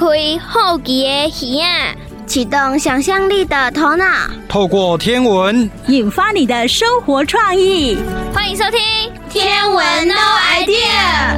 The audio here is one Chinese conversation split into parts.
开好奇的耳啊，启动想象力的头脑，透过天文引发你的生活创意。欢迎收听《天文 No idea》。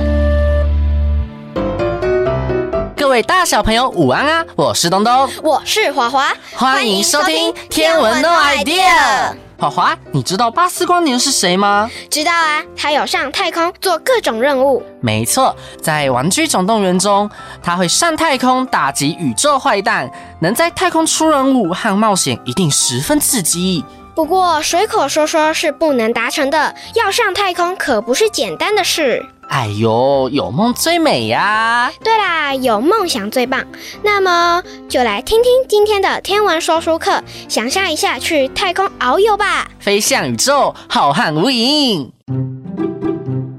各位大小朋友午安啊！我是东东，我是华华，欢迎收听《天文 No idea》。华华，你知道巴斯光年是谁吗？知道啊，他有上太空做各种任务。没错，在《玩具总动员》中，他会上太空打击宇宙坏蛋，能在太空出任务和冒险，一定十分刺激。不过随口说说是不能达成的，要上太空可不是简单的事。哎呦，有梦最美呀！对啦，有梦想最棒。那么就来听听今天的天文说书课，想象一下去太空遨游吧，飞向宇宙，浩瀚无垠。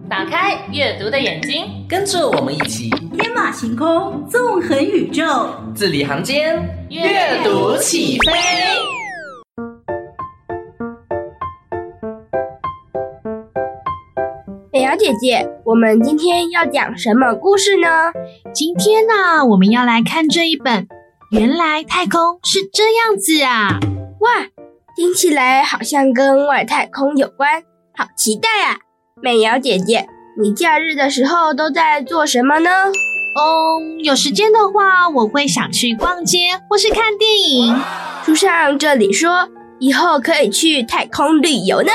打开阅读的眼睛，跟着我们一起天马行空，纵横宇宙，字里行间，阅读起飞。美瑶姐姐，我们今天要讲什么故事呢？今天呢、啊，我们要来看这一本《原来太空是这样子啊》。哇，听起来好像跟外太空有关，好期待啊！美瑶姐姐，你假日的时候都在做什么呢？嗯，有时间的话，我会想去逛街或是看电影。书上这里说，以后可以去太空旅游呢，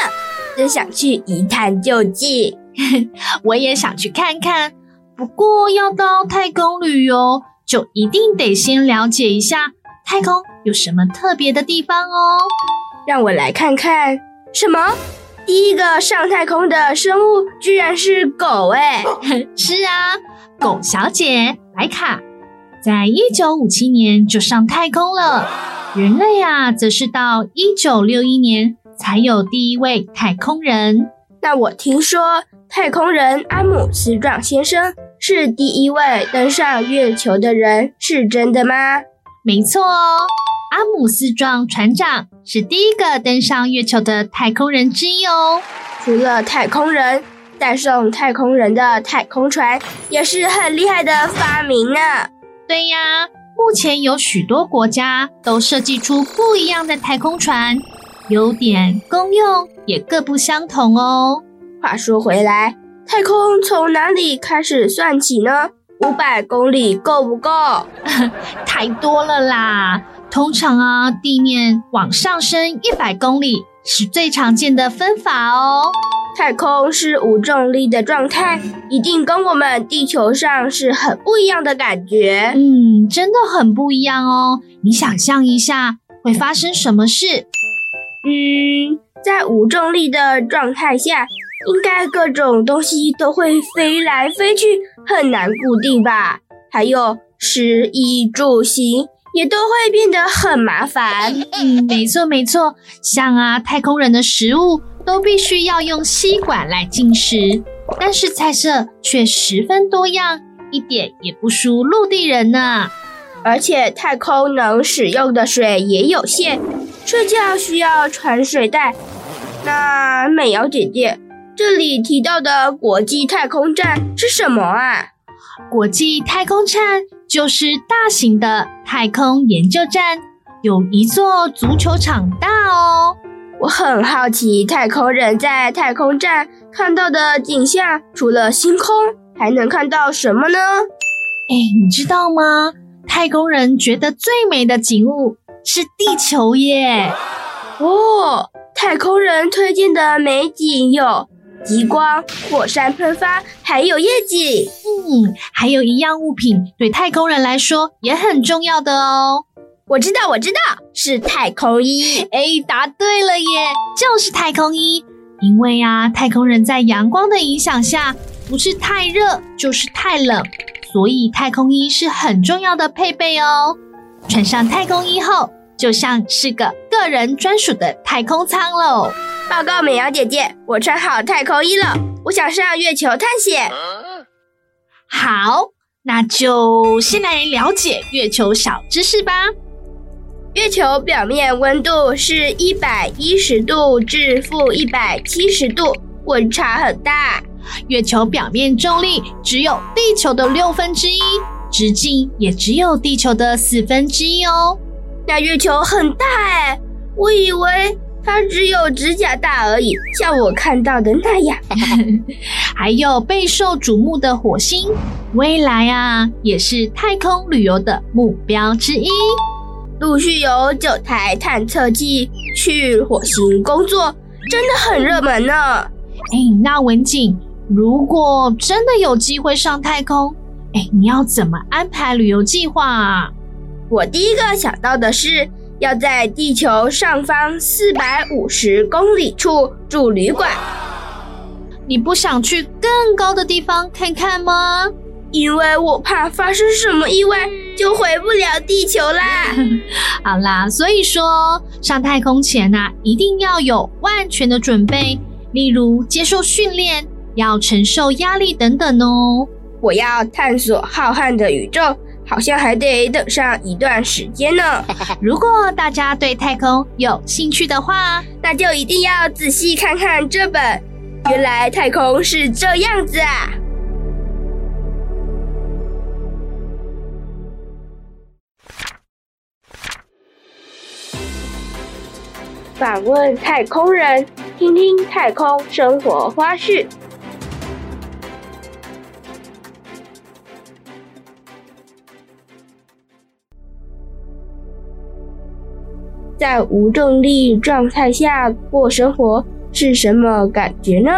真想去一探究竟。我也想去看看，不过要到太空旅游，就一定得先了解一下太空有什么特别的地方哦。让我来看看，什么？第一个上太空的生物居然是狗哎！是啊，狗小姐莱卡，在一九五七年就上太空了。人类啊，则是到一九六一年才有第一位太空人。那我听说。太空人阿姆斯壮先生是第一位登上月球的人，是真的吗？没错哦，阿姆斯壮船长是第一个登上月球的太空人之一哦。除了太空人，带送太空人的太空船也是很厉害的发明呢。对呀，目前有许多国家都设计出不一样的太空船，优点、功用也各不相同哦。话说回来，太空从哪里开始算起呢？五百公里够不够？太多了啦！通常啊，地面往上升一百公里是最常见的分法哦。太空是无重力的状态，一定跟我们地球上是很不一样的感觉。嗯，真的很不一样哦。你想象一下，会发生什么事？嗯，在无重力的状态下。应该各种东西都会飞来飞去，很难固定吧？还有食衣住行也都会变得很麻烦。嗯，没错没错，像啊，太空人的食物都必须要用吸管来进食，但是菜色却十分多样，一点也不输陆地人呢。而且太空能使用的水也有限，睡觉需要传水袋。那美瑶姐姐。这里提到的国际太空站是什么啊？国际太空站就是大型的太空研究站，有一座足球场大哦。我很好奇，太空人在太空站看到的景象，除了星空，还能看到什么呢？哎，你知道吗？太空人觉得最美的景物是地球耶。哦，太空人推荐的美景有。极光、火山喷发，还有夜景。嗯，还有一样物品，对太空人来说也很重要的哦。我知道，我知道，是太空衣。哎，答对了耶，就是太空衣。因为啊，太空人在阳光的影响下，不是太热就是太冷，所以太空衣是很重要的配备哦。穿上太空衣后，就像是个个人专属的太空舱喽。报告美瑶姐姐，我穿好太空衣了，我想上月球探险。好，那就先来了解月球小知识吧。月球表面温度是一百一十度至负一百七十度，温差很大。月球表面重力只有地球的六分之一，直径也只有地球的四分之一哦。那月球很大哎，我以为它只有指甲大而已，像我看到的那样。还有备受瞩目的火星，未来啊也是太空旅游的目标之一。陆续有九台探测器去火星工作，真的很热门呢。哎，那文景，如果真的有机会上太空，哎，你要怎么安排旅游计划啊？我第一个想到的是，要在地球上方四百五十公里处住旅馆。你不想去更高的地方看看吗？因为我怕发生什么意外，就回不了地球啦。好啦，所以说上太空前啊，一定要有万全的准备，例如接受训练，要承受压力等等哦。我要探索浩瀚的宇宙。好像还得等上一段时间呢。如果大家对太空有兴趣的话，那就一定要仔细看看这本《原来太空是这样子啊》。访问太空人，听听太空生活花絮。在无重力状态下过生活是什么感觉呢？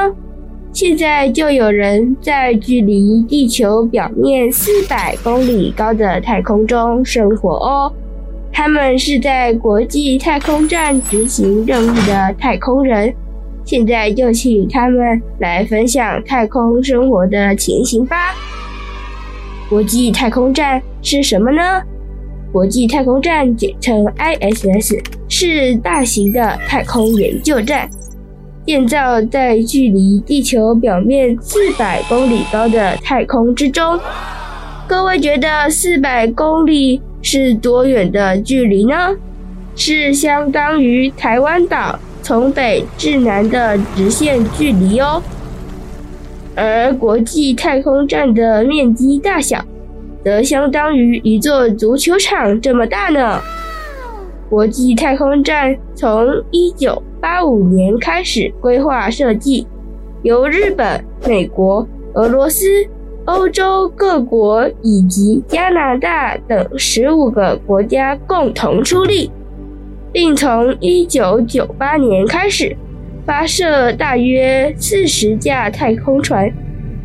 现在就有人在距离地球表面四百公里高的太空中生活哦。他们是在国际太空站执行任务的太空人。现在就请他们来分享太空生活的情形吧。国际太空站是什么呢？国际太空站简称 ISS，是大型的太空研究站，建造在距离地球表面四百公里高的太空之中。各位觉得四百公里是多远的距离呢？是相当于台湾岛从北至南的直线距离哦。而国际太空站的面积大小，则相当于一座足球场这么大呢。国际太空站从1985年开始规划设计，由日本、美国、俄罗斯、欧洲各国以及加拿大等十五个国家共同出力，并从1998年开始发射大约四十架太空船。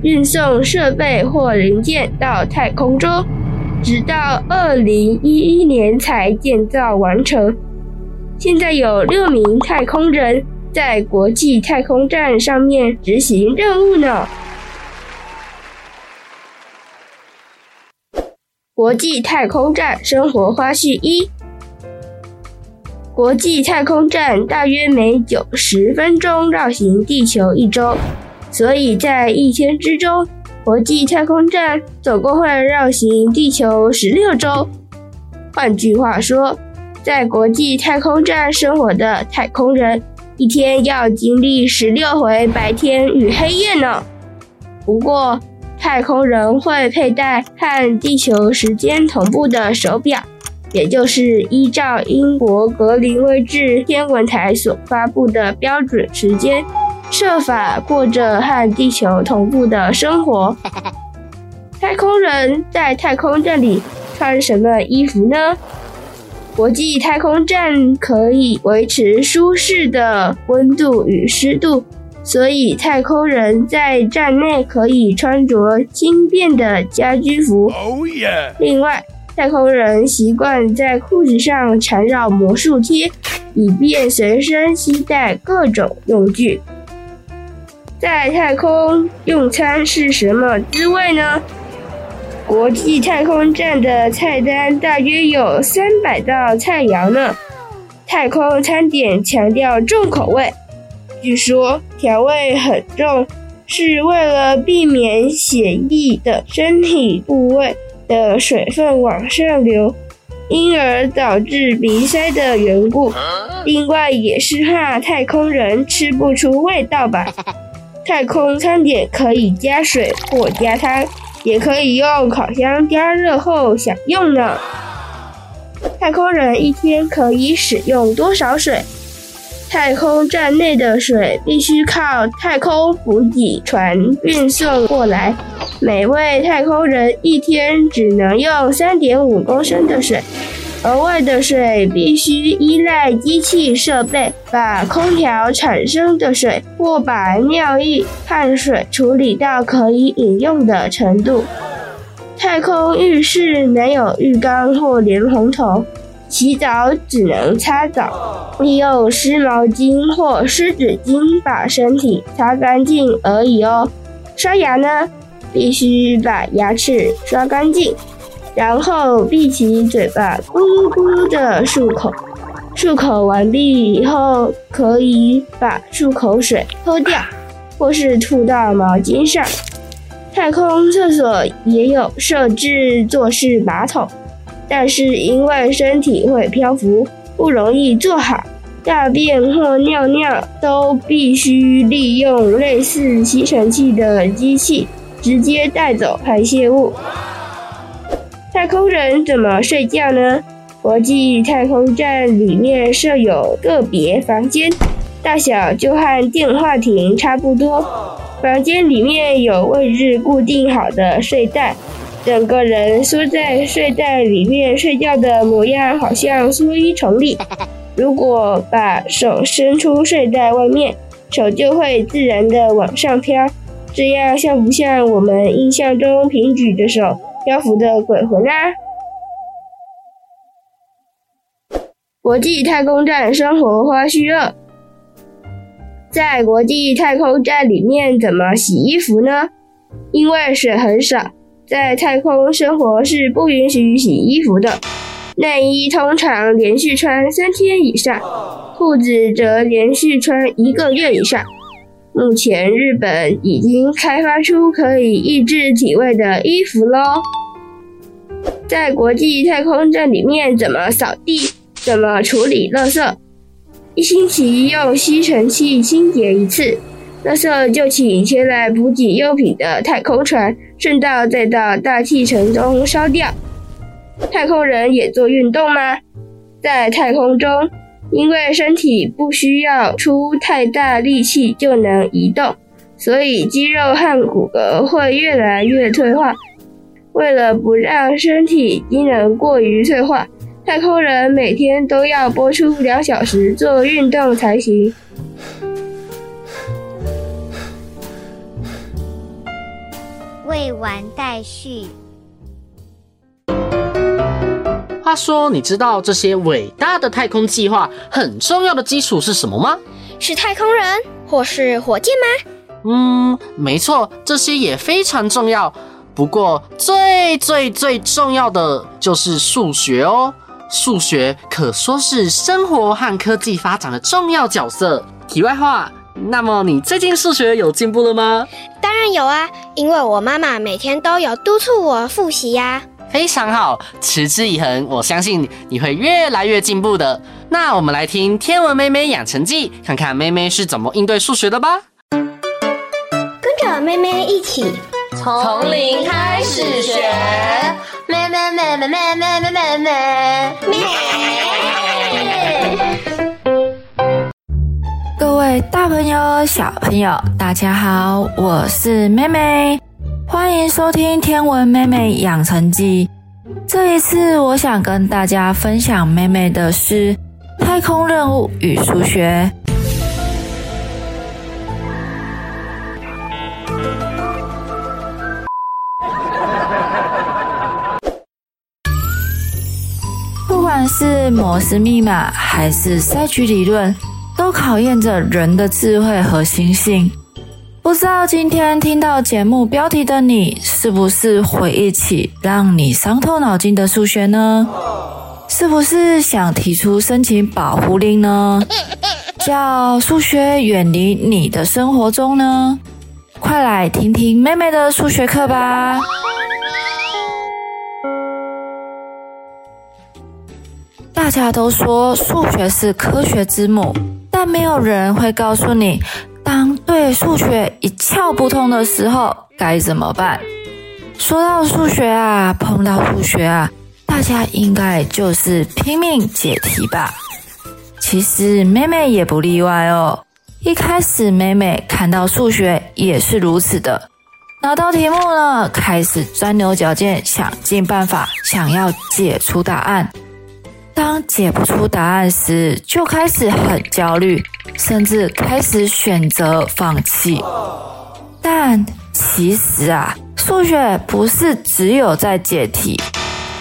运送设备或零件到太空中，直到二零一一年才建造完成。现在有六名太空人在国际太空站上面执行任务呢。国际太空站生活花絮一：国际太空站大约每九十分钟绕行地球一周。所以在一天之中，国际太空站总共会绕行地球十六周。换句话说，在国际太空站生活的太空人，一天要经历十六回白天与黑夜呢。不过，太空人会佩戴和地球时间同步的手表，也就是依照英国格林威治天文台所发布的标准时间。设法过着和地球同步的生活。太空人在太空站里穿什么衣服呢？国际太空站可以维持舒适的温度与湿度，所以太空人在站内可以穿着轻便的家居服。Oh yeah. 另外，太空人习惯在裤子上缠绕魔术贴，以便随身携带各种用具。在太空用餐是什么滋味呢？国际太空站的菜单大约有三百道菜肴呢。太空餐点强调重口味，据说调味很重，是为了避免血液的身体部位的水分往上流，因而导致鼻塞的缘故。另外也是怕太空人吃不出味道吧。太空餐点可以加水或加汤，也可以用烤箱加热后享用呢。太空人一天可以使用多少水？太空站内的水必须靠太空补给船运送过来，每位太空人一天只能用三点五公升的水，额外的水必须依赖机器设备把空调产生的水或把尿液、汗水处理到可以饮用的程度。太空浴室没有浴缸或莲蓬头。洗澡只能擦澡，利用湿毛巾或湿纸巾把身体擦干净而已哦。刷牙呢，必须把牙齿刷干净，然后闭起嘴巴，咕噜咕的漱口。漱口完毕以后，可以把漱口水喝掉，或是吐到毛巾上。太空厕所也有设置坐式马桶。但是因为身体会漂浮，不容易坐好，大便或尿尿都必须利用类似吸尘器的机器直接带走排泄物。太空人怎么睡觉呢？国际太空站里面设有个别房间，大小就和电话亭差不多。房间里面有位置固定好的睡袋。整个人缩在睡袋里面睡觉的模样，好像缩衣成立。如果把手伸出睡袋外面，手就会自然的往上飘。这样像不像我们印象中平举的手漂浮的鬼魂啊？国际太空站生活花絮二：在国际太空站里面怎么洗衣服呢？因为水很少。在太空生活是不允许洗衣服的，内衣通常连续穿三天以上，裤子则连续穿一个月以上。目前日本已经开发出可以抑制体味的衣服喽。在国际太空站里面怎么扫地？怎么处理垃圾？一星期用吸尘器清洁一次。垃圾就请前来补给用品的太空船顺道再到大气层中烧掉。太空人也做运动吗？在太空中，因为身体不需要出太大力气就能移动，所以肌肉和骨骼会越来越退化。为了不让身体机能过于退化，太空人每天都要播出两小时做运动才行。未完待续。话说，你知道这些伟大的太空计划很重要的基础是什么吗？是太空人或是火箭吗？嗯，没错，这些也非常重要。不过，最最最重要的就是数学哦。数学可说是生活和科技发展的重要角色。题外话。那么你最近数学有进步了吗？当然有啊，因为我妈妈每天都有督促我复习呀。非常好，持之以恒，我相信你会越来越进步的。那我们来听《天文妹妹养成记》，看看妹妹是怎么应对数学的吧。跟着妹妹一起从零开始学，妹妹妹妹妹妹妹妹妹妹。各位大朋友、小朋友，大家好，我是妹妹，欢迎收听《天文妹妹养成记》。这一次，我想跟大家分享妹妹的是太空任务与数学。不管是摩斯密码，还是赛局理论。都考验着人的智慧和心性。不知道今天听到节目标题的你，是不是回忆起让你伤透脑筋的数学呢？是不是想提出申请保护令呢？叫数学远离你的生活中呢？快来听听妹妹的数学课吧！大家都说数学是科学之母。但没有人会告诉你，当对数学一窍不通的时候该怎么办。说到数学啊，碰到数学啊，大家应该就是拼命解题吧？其实妹妹也不例外哦。一开始妹妹看到数学也是如此的，拿到题目呢，开始钻牛角尖，想尽办法想要解出答案。当解不出答案时，就开始很焦虑，甚至开始选择放弃。但其实啊，数学不是只有在解题，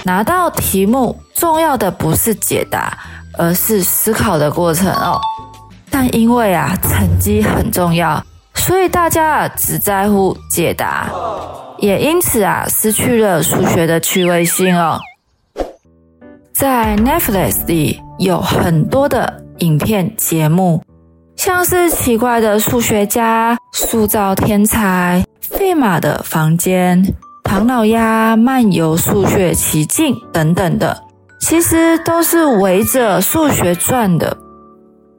拿到题目重要的不是解答，而是思考的过程哦。但因为啊，成绩很重要，所以大家啊只在乎解答，也因此啊失去了数学的趣味性哦。在 Netflix 里有很多的影片节目，像是奇怪的数学家、塑造天才、费马的房间、唐老鸭漫游数学奇境等等的，其实都是围着数学转的，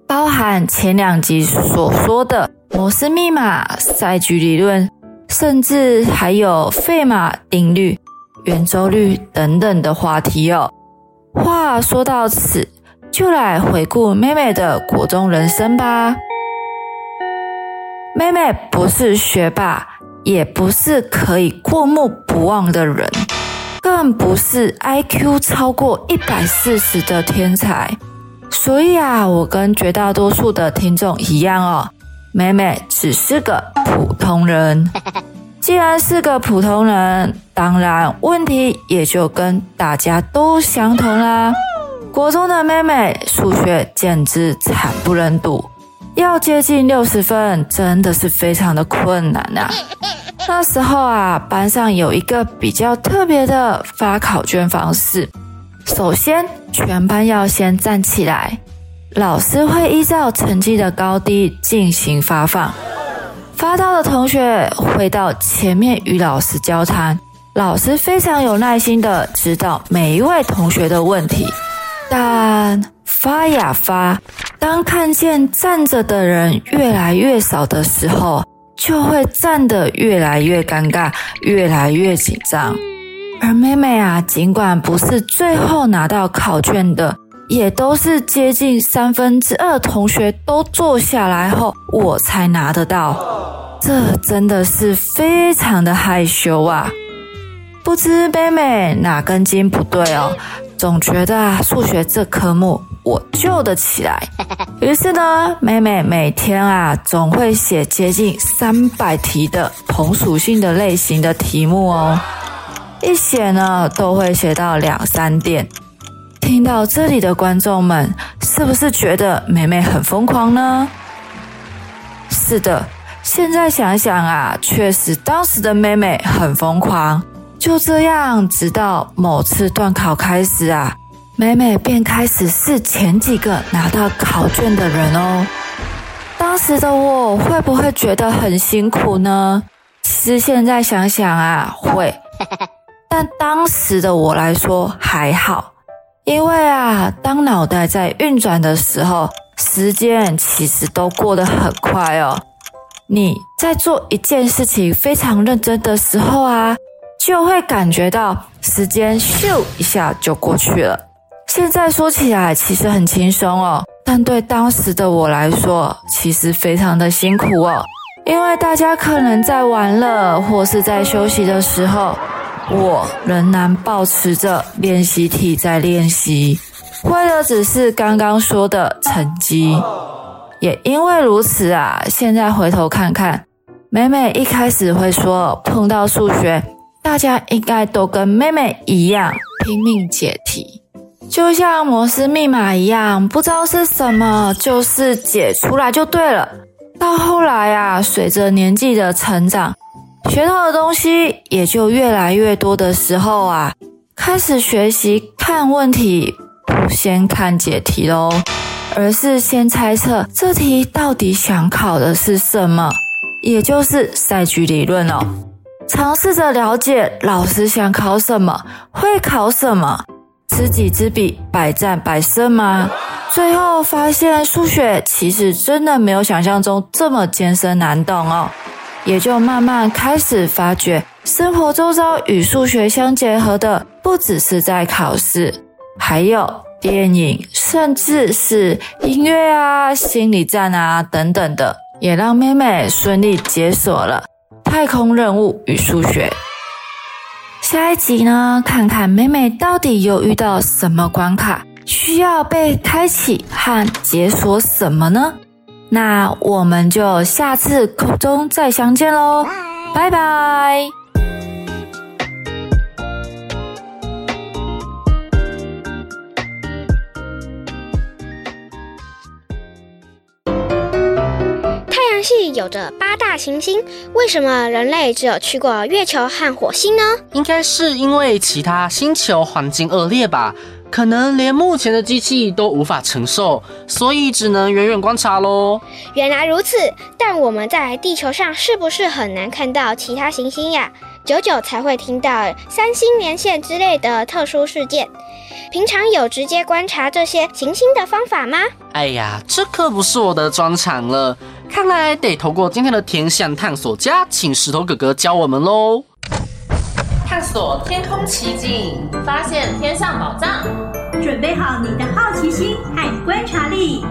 包含前两集所说的摩斯密码、赛局理论，甚至还有费马定律、圆周率等等的话题哦。话说到此，就来回顾妹妹的国中人生吧。妹妹不是学霸，也不是可以过目不忘的人，更不是 IQ 超过一百四十的天才。所以啊，我跟绝大多数的听众一样哦，妹妹只是个普通人。既然是个普通人，当然问题也就跟大家都相同啦。国中的妹妹数学简直惨不忍睹，要接近六十分真的是非常的困难呐、啊。那时候啊，班上有一个比较特别的发考卷方式，首先全班要先站起来，老师会依照成绩的高低进行发放。发到的同学回到前面与老师交谈，老师非常有耐心的指导每一位同学的问题，但发呀发，当看见站着的人越来越少的时候，就会站得越来越尴尬，越来越紧张。而妹妹啊，尽管不是最后拿到考卷的，也都是接近三分之二同学都坐下来后，我才拿得到。这真的是非常的害羞啊！不知妹妹哪根筋不对哦，总觉得啊，数学这科目我救得起来。于是呢，妹妹每天啊，总会写接近三百题的同属性的类型的题目哦，一写呢，都会写到两三点。听到这里的观众们，是不是觉得美美很疯狂呢？是的，现在想想啊，确实当时的妹妹很疯狂。就这样，直到某次段考开始啊，美美便开始是前几个拿到考卷的人哦。当时的我会不会觉得很辛苦呢？其实现在想想啊，会。但当时的我来说还好。因为啊，当脑袋在运转的时候，时间其实都过得很快哦。你在做一件事情非常认真的时候啊，就会感觉到时间咻一下就过去了。现在说起来其实很轻松哦，但对当时的我来说，其实非常的辛苦哦。因为大家可能在玩乐或是在休息的时候。我仍然保持着练习题在练习，为的只是刚刚说的成绩。也因为如此啊，现在回头看看，妹妹一开始会说碰到数学，大家应该都跟妹妹一样拼命解题，就像摩斯密码一样，不知道是什么，就是解出来就对了。到后来啊，随着年纪的成长。学到的东西也就越来越多的时候啊，开始学习看问题，不先看解题喽，而是先猜测这题到底想考的是什么，也就是赛局理论哦。尝试着了解老师想考什么，会考什么，知己知彼，百战百胜吗？最后发现数学其实真的没有想象中这么艰深难懂哦。也就慢慢开始发觉生活周遭与数学相结合的，不只是在考试，还有电影，甚至是音乐啊、心理战啊等等的，也让妹妹顺利解锁了太空任务与数学。下一集呢，看看妹妹到底又遇到什么关卡，需要被开启和解锁什么呢？那我们就下次空中再相见喽，拜拜。太阳系有着八大行星，为什么人类只有去过月球和火星呢？应该是因为其他星球环境恶劣吧。可能连目前的机器都无法承受，所以只能远远观察喽。原来如此，但我们在地球上是不是很难看到其他行星呀？久久才会听到三星连线之类的特殊事件。平常有直接观察这些行星的方法吗？哎呀，这可不是我的专长了，看来得透过今天的天象探索家，请石头哥哥教我们喽。探索天空奇境，发现天上宝藏，准备好你的好奇心和观察力。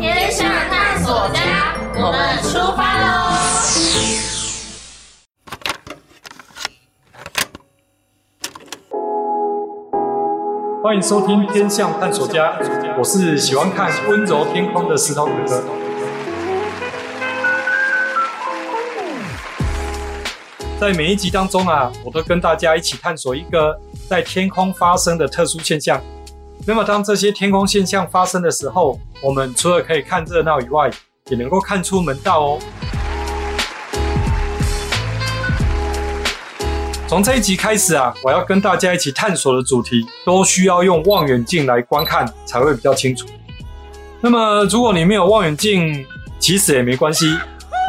天上探索家，我们出发喽！欢迎收听《天象探索家》，我是喜欢看温柔天空的石头哥哥。在每一集当中啊，我都跟大家一起探索一个在天空发生的特殊现象。那么，当这些天空现象发生的时候，我们除了可以看热闹以外，也能够看出门道哦。从这一集开始啊，我要跟大家一起探索的主题，都需要用望远镜来观看才会比较清楚。那么，如果你没有望远镜，其实也没关系。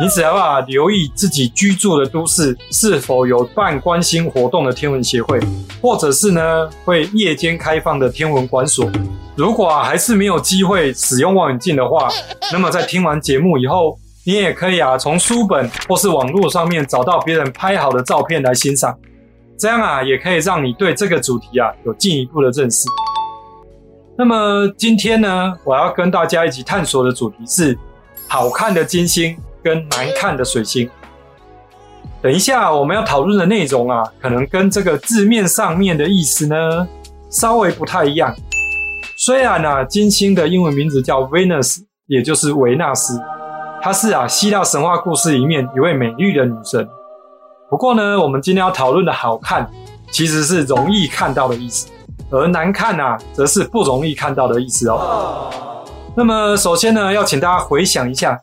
你只要啊留意自己居住的都市是否有办观星活动的天文协会，或者是呢会夜间开放的天文馆所。如果啊还是没有机会使用望远镜的话，那么在听完节目以后，你也可以啊从书本或是网络上面找到别人拍好的照片来欣赏，这样啊也可以让你对这个主题啊有进一步的认识。那么今天呢，我要跟大家一起探索的主题是好看的金星。跟难看的水星，等一下我们要讨论的内容啊，可能跟这个字面上面的意思呢稍微不太一样。虽然啊，金星的英文名字叫 Venus，也就是维纳斯，她是啊希腊神话故事里面一位美丽的女神。不过呢，我们今天要讨论的好看，其实是容易看到的意思，而难看啊，则是不容易看到的意思哦。那么首先呢，要请大家回想一下。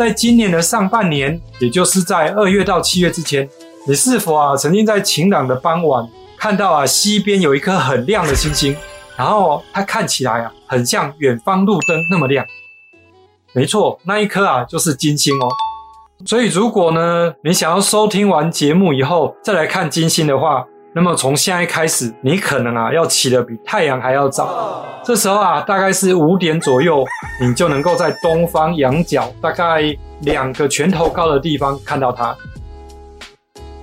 在今年的上半年，也就是在二月到七月之前，你是否啊曾经在晴朗的傍晚看到啊西边有一颗很亮的星星，然后它看起来啊很像远方路灯那么亮？没错，那一颗啊就是金星哦。所以如果呢你想要收听完节目以后再来看金星的话，那么从现在开始，你可能啊要起得比太阳还要早。这时候啊，大概是五点左右，你就能够在东方仰角大概两个拳头高的地方看到它。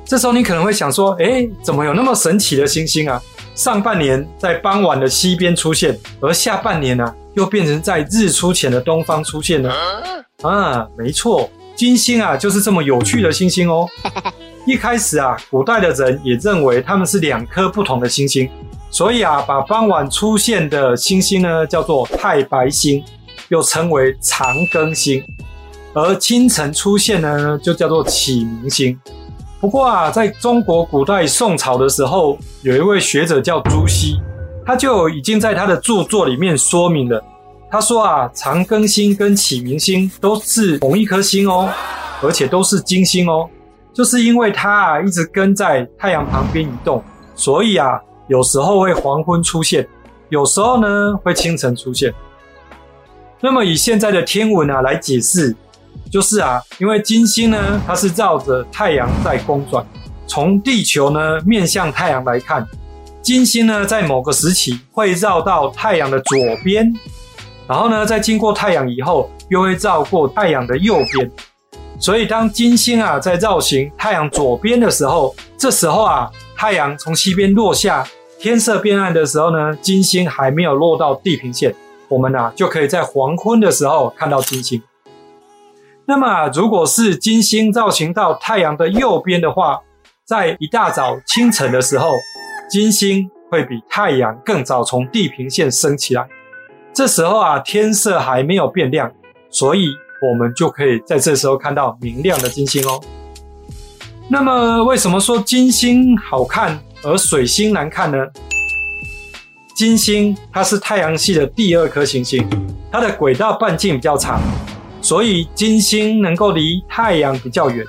这时候你可能会想说：诶，怎么有那么神奇的星星啊？上半年在傍晚的西边出现，而下半年呢、又变成在日出前的东方出现呢？啊，没错，金星啊，就是这么有趣的星星哦。一开始啊，古代的人也认为它们是两颗不同的星星，所以啊，把傍晚出现的星星呢叫做太白星，又称为长庚星；而清晨出现的呢就叫做启明星。不过啊，在中国古代宋朝的时候，有一位学者叫朱熹，他就已经在他的著作里面说明了，他说啊，长庚星跟启明星都是同一颗星哦，而且都是金星哦。就是因为它啊一直跟在太阳旁边移动，所以啊有时候会黄昏出现，有时候呢会清晨出现。那么以现在的天文啊来解释，就是啊因为金星呢它是绕着太阳在公转，从地球呢面向太阳来看，金星呢在某个时期会绕到太阳的左边，然后呢在经过太阳以后又会绕过太阳的右边。所以当金星啊在绕行太阳左边的时候，这时候啊太阳从西边落下，天色变暗的时候呢，金星还没有落到地平线，我们啊就可以在黄昏的时候看到金星。那么啊，如果是金星绕行到太阳的右边的话，在一大早清晨的时候，金星会比太阳更早从地平线升起来。这时候啊，天色还没有变亮，所以我们就可以在这时候看到明亮的金星哦。那么，为什么说金星好看而水星难看呢？金星它是太阳系的第二颗行星，它的轨道半径比较长，所以金星能够离太阳比较远。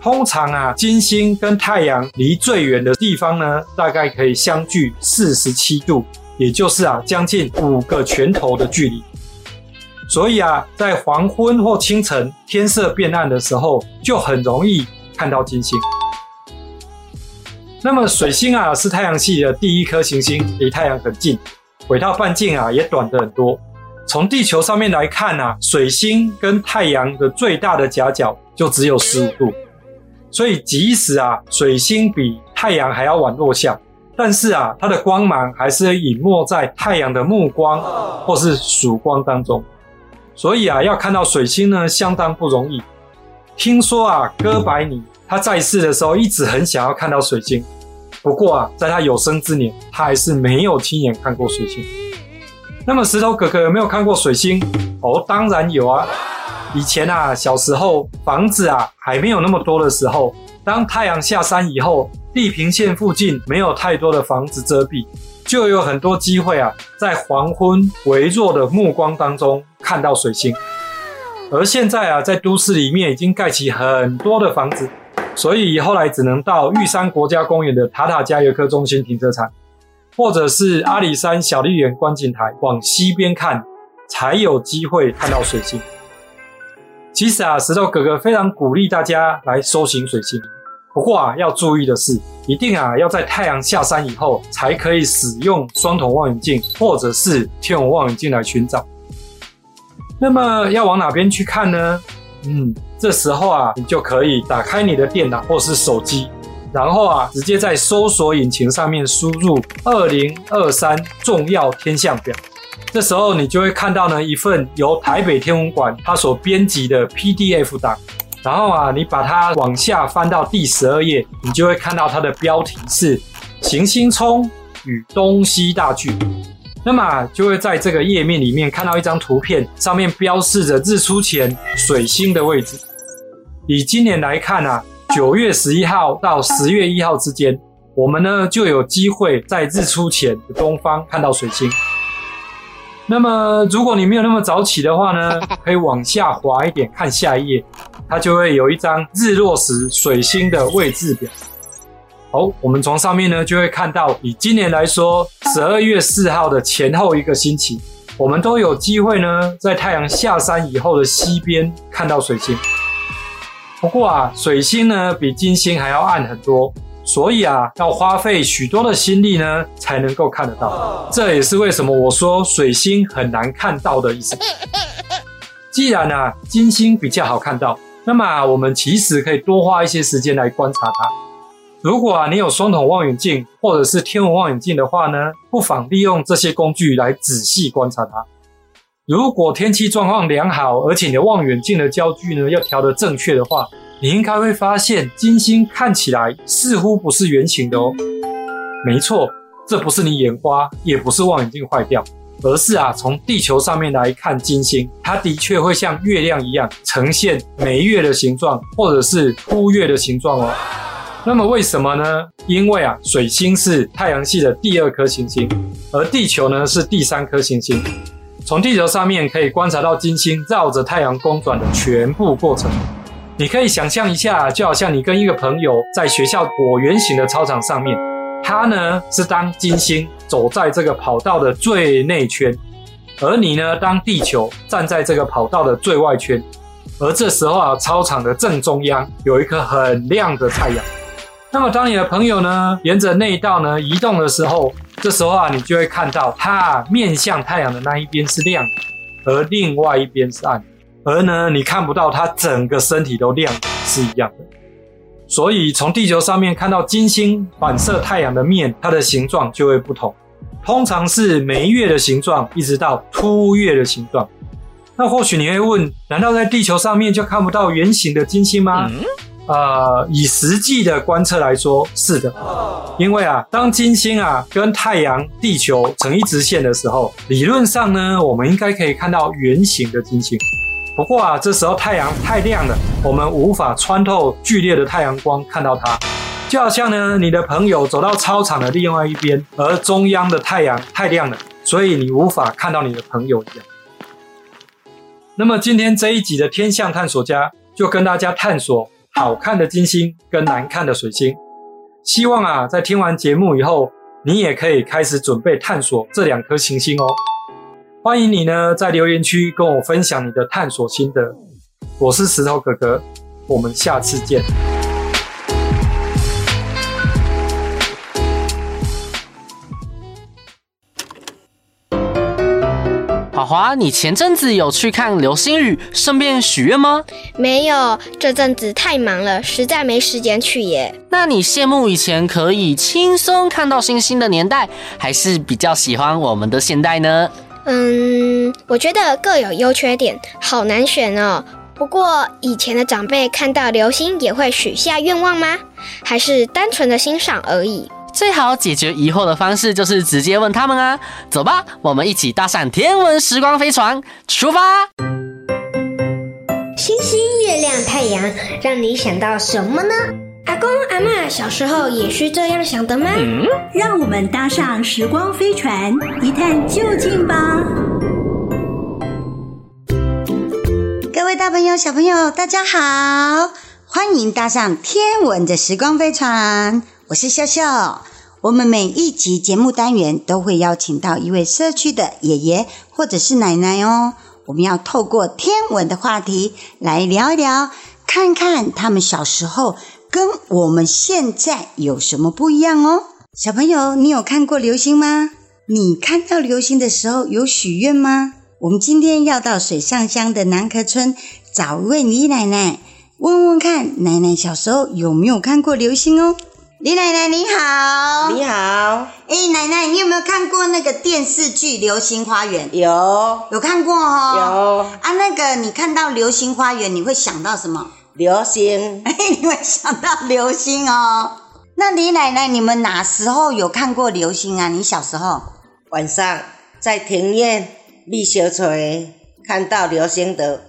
通常啊，金星跟太阳离最远的地方呢，大概可以相距四十七度，也就是啊，将近五个拳头的距离。所以啊，在黄昏或清晨天色变暗的时候，就很容易看到金星。那么水星啊，是太阳系的第一颗行星，离太阳很近，轨道半径啊也短得很多。从地球上面来看啊，水星跟太阳的最大的夹角就只有十五度。所以，即使啊，水星比太阳还要晚落下，但是啊，它的光芒还是隐没在太阳的目光或是曙光当中。所以啊，要看到水星呢，相当不容易。听说啊，哥白尼他在世的时候一直很想要看到水星，不过啊，在他有生之年，他还是没有亲眼看过水星。那么，石头哥哥有没有看过水星？哦，当然有啊。以前啊，小时候房子啊还没有那么多的时候，当太阳下山以后，地平线附近没有太多的房子遮蔽，就有很多机会啊，在黄昏微弱的目光当中看到水星。而现在啊，在都市里面已经盖起很多的房子，所以后来只能到玉山国家公园的塔塔加游客中心停车场，或者是阿里山小笠原观景台往西边看，才有机会看到水星。其实啊，石头哥哥非常鼓励大家来搜寻水星。不过啊，要注意的是，一定啊要在太阳下山以后才可以使用双筒望远镜或者是天文望远镜来寻找。那么要往哪边去看呢？嗯，这时候啊，你就可以打开你的电脑或是手机，然后啊，直接在搜索引擎上面输入“二零二三重要天象表”。这时候你就会看到呢一份由台北天文馆它所编辑的 PDF 档，然后啊，你把它往下翻到第十二页，你就会看到它的标题是“行星冲与东西大距”。那么，就会在这个页面里面看到一张图片，上面标示着日出前水星的位置。以今年来看啊，九月十一号到十月一号之间，我们呢就有机会在日出前的东方看到水星。那么，如果你没有那么早起的话呢，可以往下滑一点，看下一页，它就会有一张日落时水星的位置表。好，我们从上面呢就会看到，以今年来说，十二月四号的前后一个星期，我们都有机会呢，在太阳下山以后的西边看到水星。不过啊，水星呢比金星还要暗很多。所以啊，要花费许多的心力呢，才能够看得到。这也是为什么我说水星很难看到的意思。既然啊，金星比较好看到，那么，我们其实可以多花一些时间来观察它。如果啊，你有双筒望远镜或者是天文望远镜的话呢，不妨利用这些工具来仔细观察它。如果天气状况良好，而且你的望远镜的焦距呢，要调得正确的话，你应该会发现，金星看起来似乎不是圆形的哦。没错，这不是你眼花，也不是望远镜坏掉，而是啊，从地球上面来看金星，它的确会像月亮一样呈现眉月的形状，或者是凸月的形状哦。那么为什么呢？因为啊，水星是太阳系的第二颗行星，而地球呢是第三颗行星。从地球上面可以观察到金星绕着太阳公转的全部过程。你可以想象一下，就好像你跟一个朋友在学校椭圆形的操场上面，他呢是当金星走在这个跑道的最内圈，而你呢当地球站在这个跑道的最外圈，而这时候啊，操场的正中央有一颗很亮的太阳。那么当你的朋友呢沿着内道呢移动的时候，这时候啊，你就会看到他面向太阳的那一边是亮的，而另外一边是暗的。而呢，你看不到它整个身体都亮是一样的。所以从地球上面看到金星反射太阳的面，它的形状就会不同，通常是眉月的形状，一直到凸月的形状。那或许你会问，难道在地球上面就看不到圆形的金星吗？嗯呃，以实际的观测来说，是的，因为啊，当金星啊跟太阳、地球成一直线的时候，理论上呢，我们应该可以看到圆形的金星。不过啊，这时候太阳太亮了，我们无法穿透剧烈的太阳光看到它。就好像呢，你的朋友走到操场的另外一边，而中央的太阳太亮了，所以你无法看到你的朋友一样。那么今天这一集的天象探索家就跟大家探索。好看的金星跟难看的水星，希望啊，在听完节目以后，你也可以开始准备探索这两颗行星哦。欢迎你呢，在留言区跟我分享你的探索心得。我是石头哥哥，我们下次见。华华，你前阵子有去看流星雨，顺便许愿吗？没有，这阵子太忙了，实在没时间去耶。那你羡慕以前可以轻松看到星星的年代，还是比较喜欢我们的现代呢？嗯，我觉得各有优缺点，好难选哦。不过以前的长辈看到流星也会许下愿望吗？还是单纯的欣赏而已？最好解决疑惑的方式就是直接问他们啊！走吧，我们一起搭上天文时光飞船出发。星星、月亮、太阳，让你想到什么呢？阿公阿嬷小时候也是这样想的吗？嗯，让我们搭上时光飞船，一探究竟吧！各位大朋友、小朋友，大家好，欢迎搭上天文的时光飞船。我是笑笑，我们每一集节目单元都会邀请到一位社区的爷爷或者是奶奶哦。我们要透过天文的话题来聊一聊，看看他们小时候跟我们现在有什么不一样哦。小朋友，你有看过流星吗？你看到流星的时候有许愿吗？我们今天要到水上乡的南壳村找一位李奶奶，问问看奶奶小时候有没有看过流星哦。李奶奶你好，你好。哎，奶奶，你有没有看过那个电视剧《流星花园》？有，有看过哈、哦。有啊，那个你看到《流星花园》，你会想到什么？流星。哎，你会想到流星哦。那李奶奶，你们哪时候有看过流星啊？你小时候？晚上在庭院立小锤看到流星的，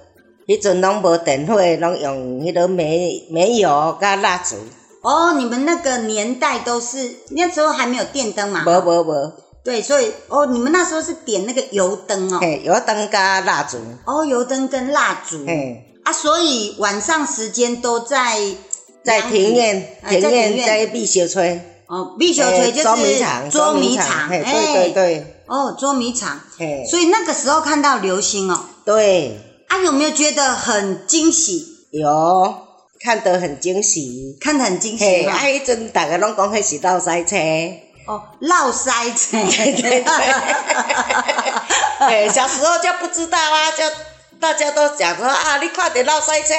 迄阵拢无电火，拢用迄个煤煤油加蜡烛。哦，你们那个年代都是那时候还没有电灯嘛？无无无。对，所以哦，你们那时候是点那个油灯哦。嘿，油灯加蜡烛。哦，油灯跟蜡烛。嘿。啊，所以晚上时间都在在庭院，庭院在避小吹。哦，避小吹就是捉迷藏，捉迷藏。对对对。哦，捉迷藏。嘿。所以那个时候看到流星哦。对。啊，有没有觉得很惊喜？有。看得很惊喜，看得很惊喜。嘿，啊，迄阵大家拢讲迄是绕塞车。哦，绕塞车。对对对。嘿，小时候就不知道啊，就大家都讲说啊，你快点绕塞车。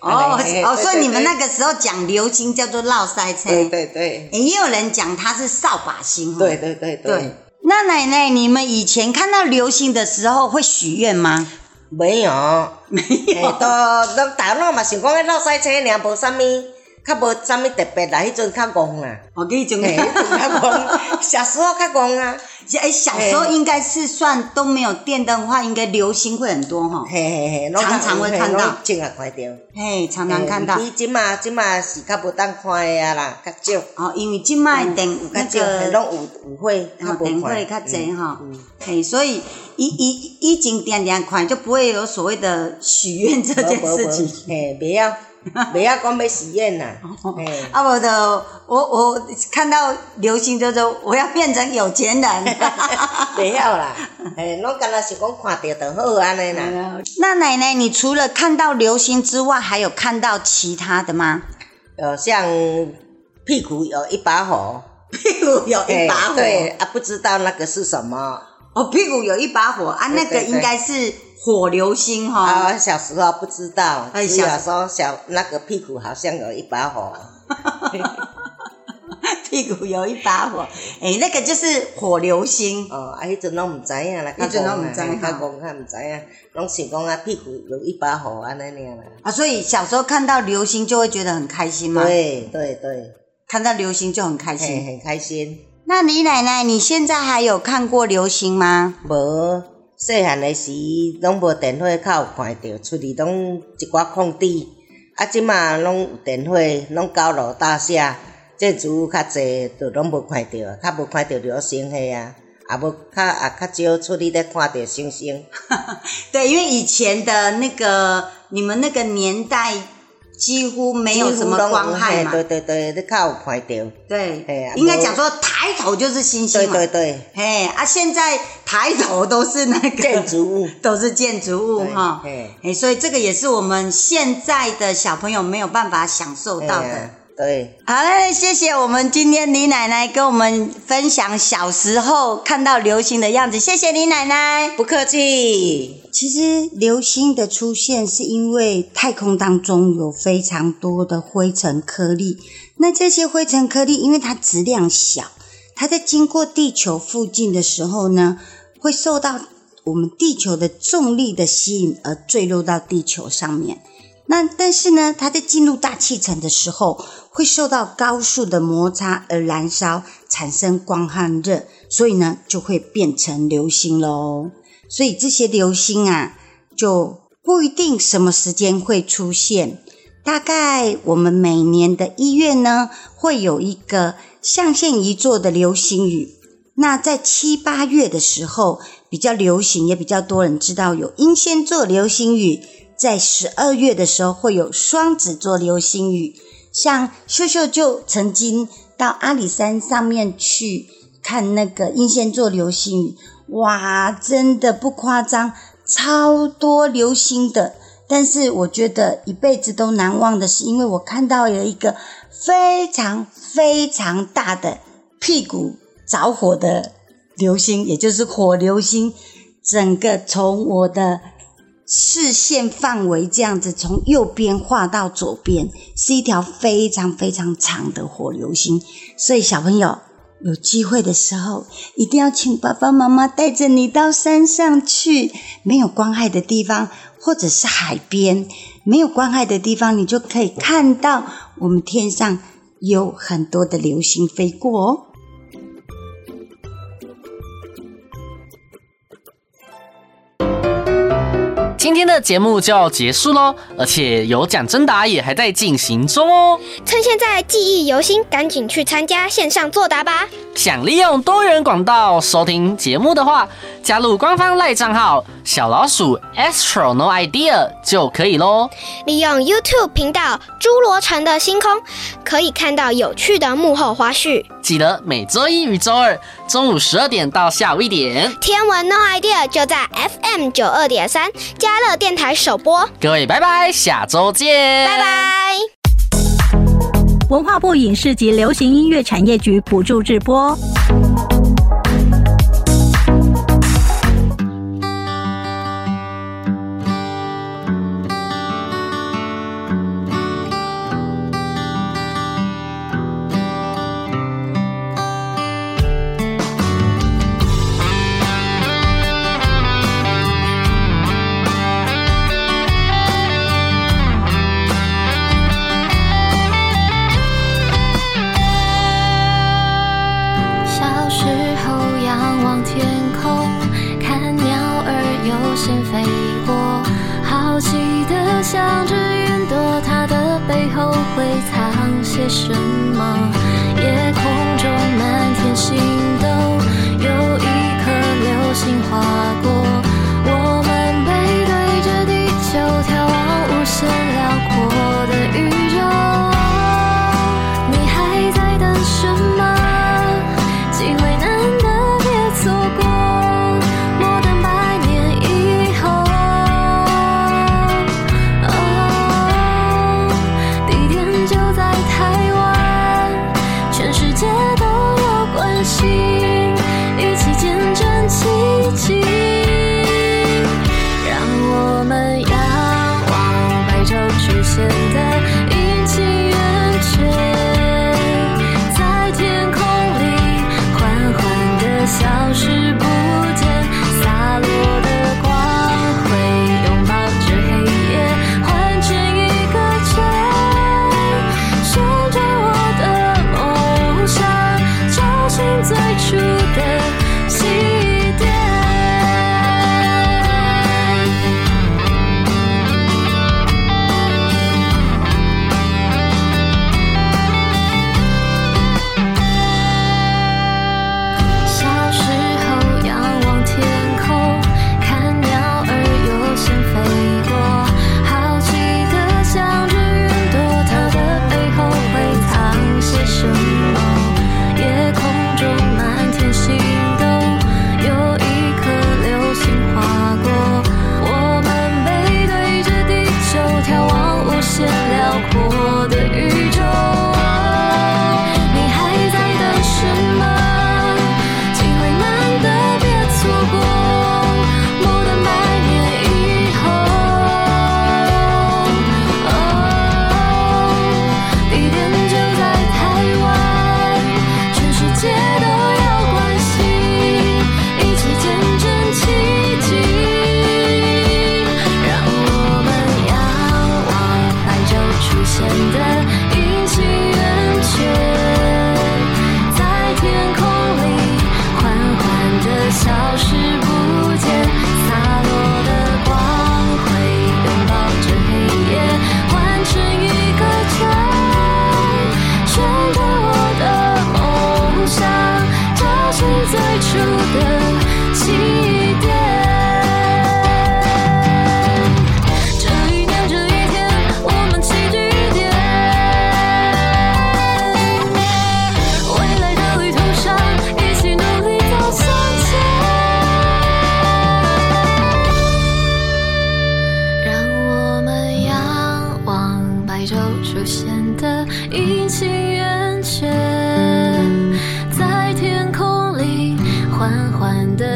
哦哦，所以你们那个时候讲流星叫做绕塞车。对对对。也有人讲它是扫把星。对对对对。那奶奶，你们以前看到流星的时候会许愿吗？没有，没有，都都大陆嘛，想讲要绕塞车尔，无啥物，较无啥物特别啦，迄阵较戆啦。哦，迄阵 较戆，小时候较戆啊。哎，小时候应该是算都没有电灯的话，应该流星会很多哈。嘿嘿嘿，常常会看到。正啊，看到。嘿，常常看到。伊即马即马是较无当看的啊啦，较少。哦，因为即马电有较少，拢有有会，较无电火较侪哈。嘿，所以以以以前点点看，就不会有所谓的许愿这件事情。嘿，不要。不要讲要许愿呐，啊，我的，我我看到流星就说我要变成有钱人，不要啦，哎，拢干那是讲看到就好安尼啦。那奶奶，你除了看到流星之外，还有看到其他的吗？呃，像屁股有一把火，屁股有一把火，对啊，不知道那个是什么。哦，屁股有一把火啊，那个应该是火流星哈。啊，小时候不知道，小时候小那个屁股好像有一把火。屁股有一把火，哎、欸，那个就是火流星。哦，啊，迄阵拢唔知影啦，迄阵拢唔知讲较唔知影，拢想讲啊，屁股有一把火安尼尔啦。啊，所以小时候看到流星就会觉得很开心吗？对对对，看到流星就很开心，很开心。那李奶奶，你现在还有看过流星吗？无，细汉的时拢无电火，较有看到，出去拢一寡空地，啊，即马拢有电火，拢高楼大厦。建筑物较侪，就拢无看到，较无看到流星嘿啊，也无较也较少出去咧看到星星。对，因为以前的那个你们那个年代几乎没有什么光害嘛。对对对，你较有看到。对，应该讲说抬头就是星星嘛。对对对。嘿，啊，现在抬头都是那个建筑物，都是建筑物哈。哎，所以这个也是我们现在的小朋友没有办法享受到的。对，好嘞，谢谢我们今天李奶奶跟我们分享小时候看到流星的样子，谢谢李奶奶，不客气。其实流星的出现是因为太空当中有非常多的灰尘颗粒，那这些灰尘颗粒因为它质量小，它在经过地球附近的时候呢，会受到我们地球的重力的吸引而坠落到地球上面。那但是呢，它在进入大气层的时候，会受到高速的摩擦而燃烧，产生光和热，所以呢，就会变成流星喽。所以这些流星啊，就不一定什么时间会出现。大概我们每年的一月呢，会有一个象限一座的流星雨。那在七八月的时候，比较流行，也比较多人知道有英仙座流星雨。在十二月的时候会有双子座流星雨，像秀秀就曾经到阿里山上面去看那个英仙座流星雨，哇，真的不夸张，超多流星的。但是我觉得一辈子都难忘的是，因为我看到有一个非常非常大的屁股着火的流星，也就是火流星，整个从我的。视线范围这样子，从右边画到左边，是一条非常非常长的火流星。所以小朋友有机会的时候，一定要请爸爸妈妈带着你到山上去，没有光害的地方，或者是海边，没有光害的地方，你就可以看到我们天上有很多的流星飞过哦。今天的节目就要结束喽，而且有奖征答也还在进行中哦。趁现在记忆犹新，赶紧去参加线上作答吧！想利用多元广道收听节目的话，加入官方赖账号小老鼠 Astro No Idea 就可以喽。利用 YouTube 频道侏罗城的星空，可以看到有趣的幕后花絮。记得每周一与周二中午十二点到下午一点，天文 No Idea 就在 FM 九二点三嘉乐电台首播。各位拜拜，下周见，拜拜。文化部影视及流行音乐产业局补助直播。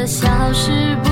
消失不，